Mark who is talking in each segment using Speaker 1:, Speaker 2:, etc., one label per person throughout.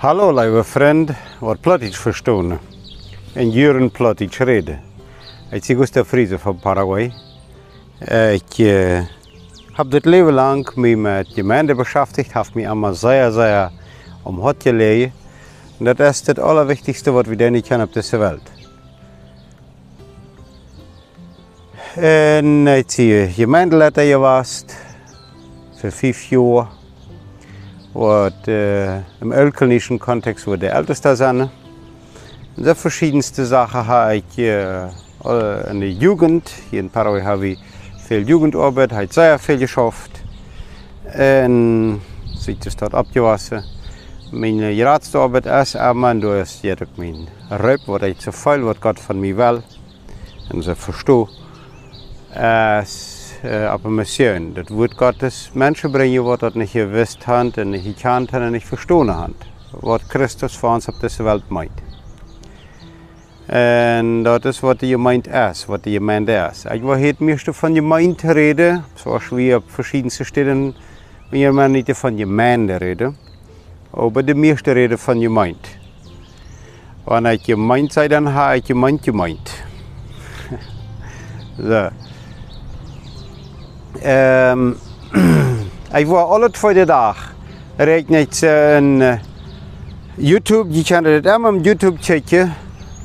Speaker 1: Hallo, lieve vriend, wat plat iets verstaan. En Juren plat iets reden. Ik zie Gustav Friese van Paraguay. Ik äh, habe das Leben lang mich mit Gemeinde beschäftigt, habe mich immer sehr, sehr um Hot gelegen. Und das ist das Allerwichtigste, was wir denn kennen auf dieser Welt. En ich zie Gemeindeleiter gewesen für fünf Jahre. Wat äh, im ölkelnischen Kontext wurde der älteste sein. Und so verschiedenste Sachen habe ich äh, in der Jugend, hier in Paraguay habe ich viel Jugendarbeit, habe sehr viel geschafft. Und sich das dort abgewaschen. Meine Ratsarbeit ist aber, du hast jetzt mein Rep, was ich zu viel, was Gott von mir will. Und so verstehe. Es äh, aber Mission. Das wird Gottes Menschen bringen, die das nicht gewusst haben, und nicht gekannt haben und nicht verstanden haben. Was Christus für uns auf dieser Welt meint. Und das ist, was die Gemeinde ist, was die Gemeinde ist. Ich will heute möchte von Gemeinde reden, zoals wir auf verschiedensten Städten, wenn man nicht von Gemeinde reden, aber die meiste reden von Gemeinde. Wenn ich Gemeinde sage, dann habe ich Gemeinde gemeint. so. Ähm, ich war alle twee dagen. Reed een uh, YouTube, je kan het allemaal op YouTube checken.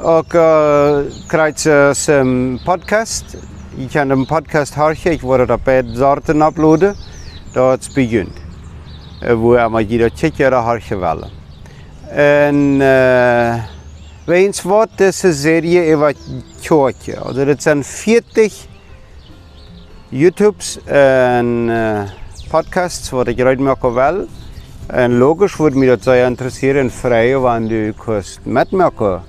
Speaker 1: Ook uh, krijg je een podcast. Je kan een podcast horen. Ik word het op soorten uploaden. Dat begint. Uh, wo je maar jeder checken, dat hoor je wel. En uh, weens wat deze serie over kerk. Also dat zijn 40 YouTubes en uh, podcasts wat ik eruit maken wel. En logisch wordt me dat zeer interesseren en vrij, want du kost metmaken.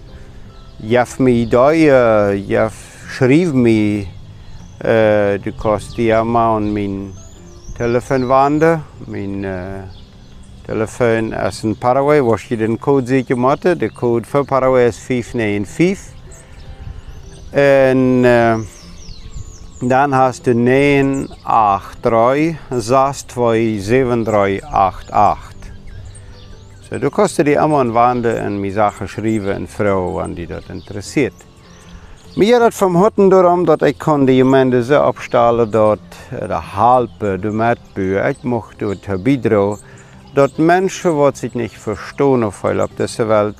Speaker 1: Je hebt me idee, uh, je schreef me, uh, du kost die allemaal aan mijn telefoon wanden. Mijn uh, telefoon is in Paraguay, waar je de code ziet gemaakt. De code voor Paraguay is 595. En... Uh, dan hast du 983 62788. So, du kannst dir immer een Wande en mir Sachen schreiben en Frau, wenn die dat interessiert. Mir dat vom Hutten darum, dat ich die Gemeinde so abstellen, dat de halpe, de metbühe, ich mochte het bidro, dat Menschen, die sich nicht verstehen auf dieser Welt,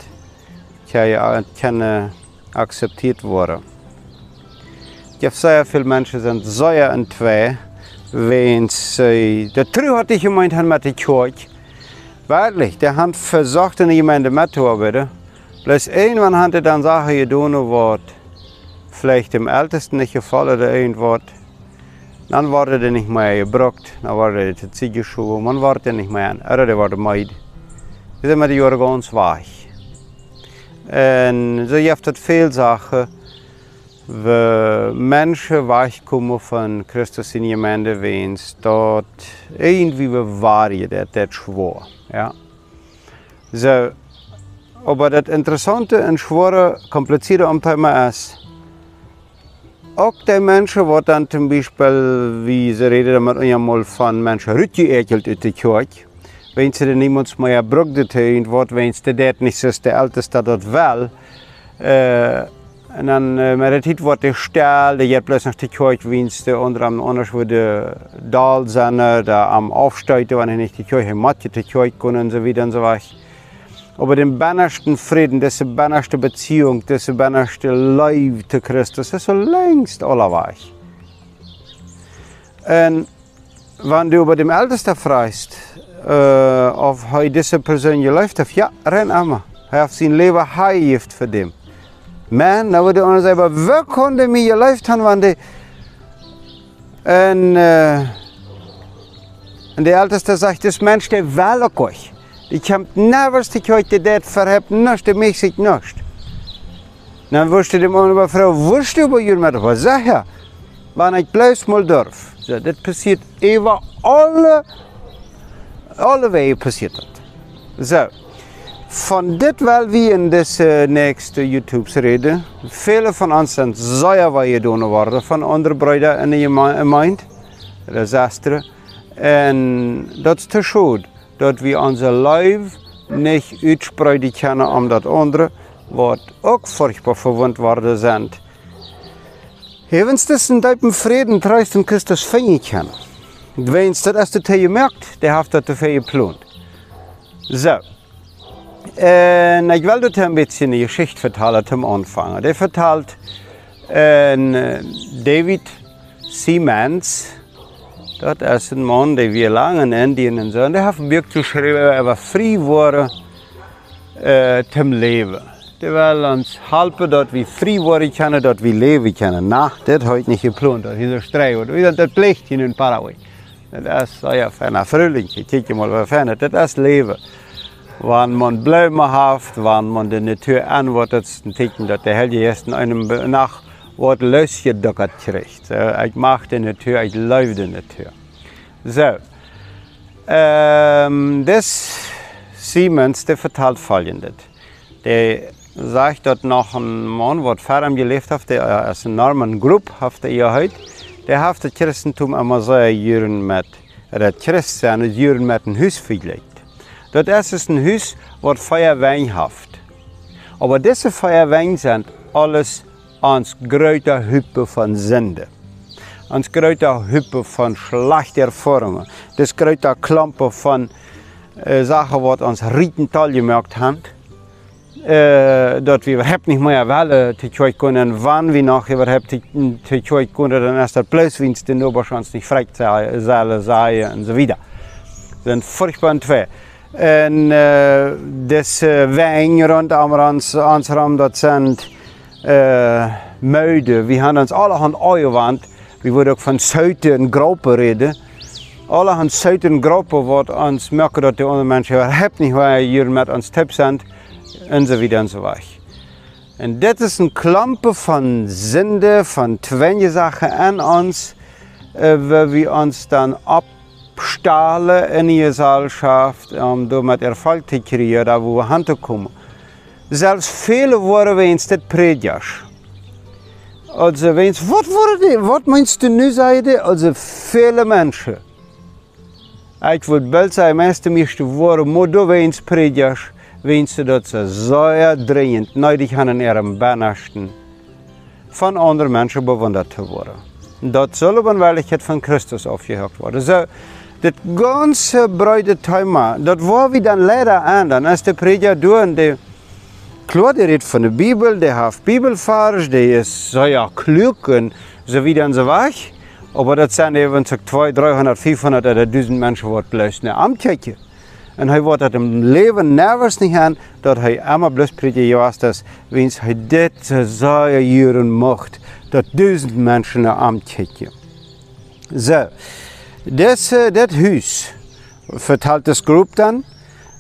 Speaker 1: können akzeptiert worden. Je hebt zeer veel mensen zijn zeer in twee. Wens uh, de tru had ik gemeint met de kerk. Wirklich, der hat versucht in Gemeinde mitzuarbeiten. Bloß irgendwann hat er dann Sachen getan, was vielleicht dem Ältesten nicht gefallen oder irgendwas. Dann wurde er nicht mehr gebraucht, dann wurde er zu Ziege geschoben, man wurde nicht mehr oder der wurde meid. Das sind wir die Jahre ganz weich. Und so gibt es viele Sachen, we mensen wegkomen van Christus in Gemeinde wens dat irgendwie waren dat dat schwor. Ja. So, aber das Interessante und schwere, komplizierte am Thema ist, auch die Menschen, die dann zum Beispiel, wie sie reden mit einmal von Menschen rütgeekelt in der Kirche, wenn sie dann niemand mehr brückt, wenn sie das nicht so der Älteste dort will, äh, en dan uh, met de tijd wordt de stel, de plus nog de kerkwiensten, onder anders wordt de Dalzender, da am Aufsteigen, wenn nicht die Kirche matje die Kirche können und so weiter und so weiter. Aber den bannersten Frieden, diese bannerste Beziehung, diese bannerste Leib zu Christus, das ist so längst allerweich. Und wenn du über dem Ältesten freist, äh, auf diese Person gelebt hat, ja, renn einmal. Er hat sein Leben heiligt für den. Nou de anderen zeggen, we konden me je leeft aan, want de... En, uh, en de oudste zegt, dus mens, die wel ook euch. Die komt nergens te kijken, verhebt niks, die mich sich niks. Dan wusste de man über Frau, wusste über jullie met wat zeg je? Wanneer ik blijf durf. So, dat passiert über alle, alle wegen passiert dat. So. Van dit wel wie in deze nächste YouTubes reden. Viele von uns sind sehr weit gedaan worden van andere Brüder in de gemeinde, de zesteren. En dat is te schade, dat we onze lijf nicht uitspreiden kunnen om dat andere, wat ook furchtbar verwund worden zijn. Hevens tussen duipen vreden truist en Christus vinger kennen. Weens dat als het je merkt, die heeft dat te veel geplant. Zo. En ik wil dat een beetje een geschichte vertellen zum Anfang. Die vertelt en David Siemens, dat is een man die wir lang in Indien en zo, en die heeft een boek geschreven over vrij worden uh, zum leven. Die wil ons helpen dat we vrij worden kunnen, dat we leven kunnen. Nou, dit heeft niet gepland, dat is een strijd. Dat pleegt in Paraguay. Dat is ja, fijn, vrolijk. Kijk je maar wat fijn, dat is leven. Wanneer man bloemen heeft, wanneer man de natuur aan wordt, dat is een teken dat de hele eerste een nacht wordt losgedokkerd krijgt. So, ik mag de natuur, ik leef de natuur. Zo. Um, dus Siemens, die vertelt volgende. Die zegt dat nog een man wat verder geleefd heeft, die als een Norman groep heeft hij gehad. Die heeft het christentum immer so jaren met, het christen het jaren met een huis vergelijkt. Dat is een huis wat Feuerwein heeft. Aber diese Feuerwein sind alles ans grote Hüppe von Sünde. Ans grote Hüppe von schlechter Formen. Das grote Klampen von äh, Sachen, wat ons Rietental gemerkt haben. Äh, dat we überhaupt nicht mehr wählen te können, wann wir noch überhaupt te können, dann ist das bloß, wenn es den Oberschanz nicht frei sei und so weiter. Das sind furchtbar zwei. En uh, dus wijn rondom ram, dat zijn uh, muiden. We hebben ons allerhand eiwand. We worden ook van zuiden groepen reden. Allerhand zuiden groepen wordt ons merken dat de andere mensen überhaupt niet waar hier met ons tip zijn. En zo wieder en. En dit is een klampe van zinde, van twee zaken aan ons, waar we ons dan op stalen in Gesellschaft, um da mit Erfolg zu kreieren, da wo wir hinkommen. Selbst viele worden wenn es das predigt. Also, wenn es, was wurde, was meinst du nu sagen? Also, viele Menschen. Ich würde bald sagen, meeste meeste worden, maar da wenn es predigt, wenn sie das sehr dringend nötig haben in ihrem Beinachten, von anderen Menschen bewundert zu werden. Dat een werkelijkheid van Christus afgehakt worden. So, das ganze breite Thema, das war wir dann leider an, dann ist der Prediger durch, der klar, der redet von Bibel, der hat Bibelfahrer, der ist sehr klug und so wieder und so weiter. Aber das sind eben so 200, 300, 500 oder 1000 Menschen, die bloß eine Amtkirche. Und er wird im Leben nervös nicht an, dass er immer bloß predigen weiß, dass wenn er das so Jahren macht, dass 1000 Menschen eine Amtkirche. So. Das, uh, das Haus vertelt das Gruppe dann.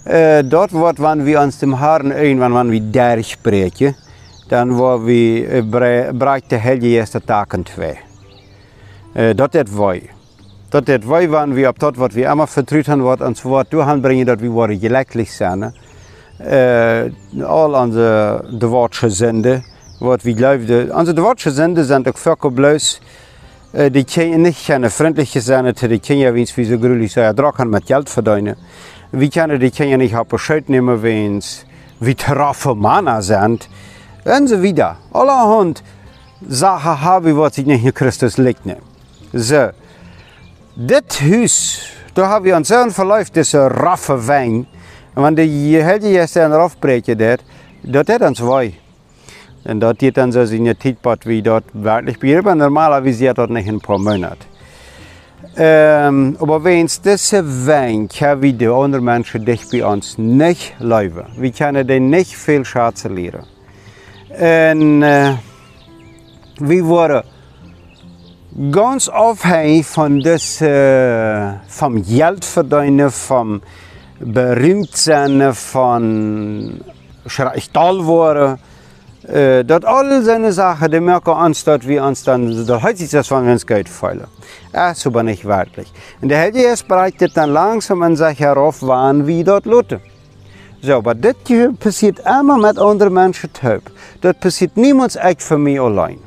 Speaker 1: Uh, dort wordt wanneer wir uns dem Haaren irgendwann wanneer wir derg spreken, dann war wir uh, bereikt de hele eerste taken twee. Uh, dat het wij. Dat het wij wanneer wir op dat wat wir immer vertrouwd haben, wat ons woord doorhanbrengen, dat wir worden gelijklich zijn. Uh, al onze de woordgezenden, wat we geloofden. Onze de woordgezenden zijn ook vaak bloos. Eh, die kunnen nicht keine freundliche sein, die können ja, wenn wie so grülich so ertragen mit Geld verdienen. Wir können die können nicht auf Bescheid nehmen, wenn es wie traffe Männer sind. Und so wieder. Allerhand Sachen haben, was sich nicht in Christus liegt. So. Das Haus, da haben wir uns so verläuft, diese raffe Wein. Und wenn die Hälfte jetzt dann raufbrechen, das ist dann zwei. En dat geht dann so in Tijdpad wie dort wirklich bleibt. Normalerweise hat dort nicht ein paar Monate. Ähm, aber wenn es diese Wein kann wie die anderen Menschen dich bei uns nicht leben. Wir können denen nicht viel Schatz lernen. Und äh, wir waren ganz abhängig von das, äh, vom Geld verdienen, vom Berühmtsein, von worden. Uh, dat al seine Sachen, die merken uns, dass wir uns dann, da hält sich das von uns Geld feilen. Das ist aber nicht wirklich. Und der Held erst breitet dann langsam an sich herauf, wann wie dort Leute. So, aber das passiert immer mit anderen Menschen taub. Das passiert niemals echt für mich allein.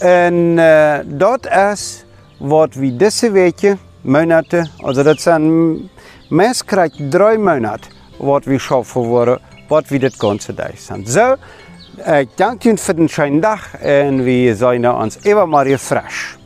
Speaker 1: Und uh, dort ist, was wir diese Woche, Monate, also das sind meist drei Monate, wat wir schaffen worden, wat wir das ganze Tag sind. So, ich danke Ihnen für den schönen Tag und wir sehen uns immer mal refresh.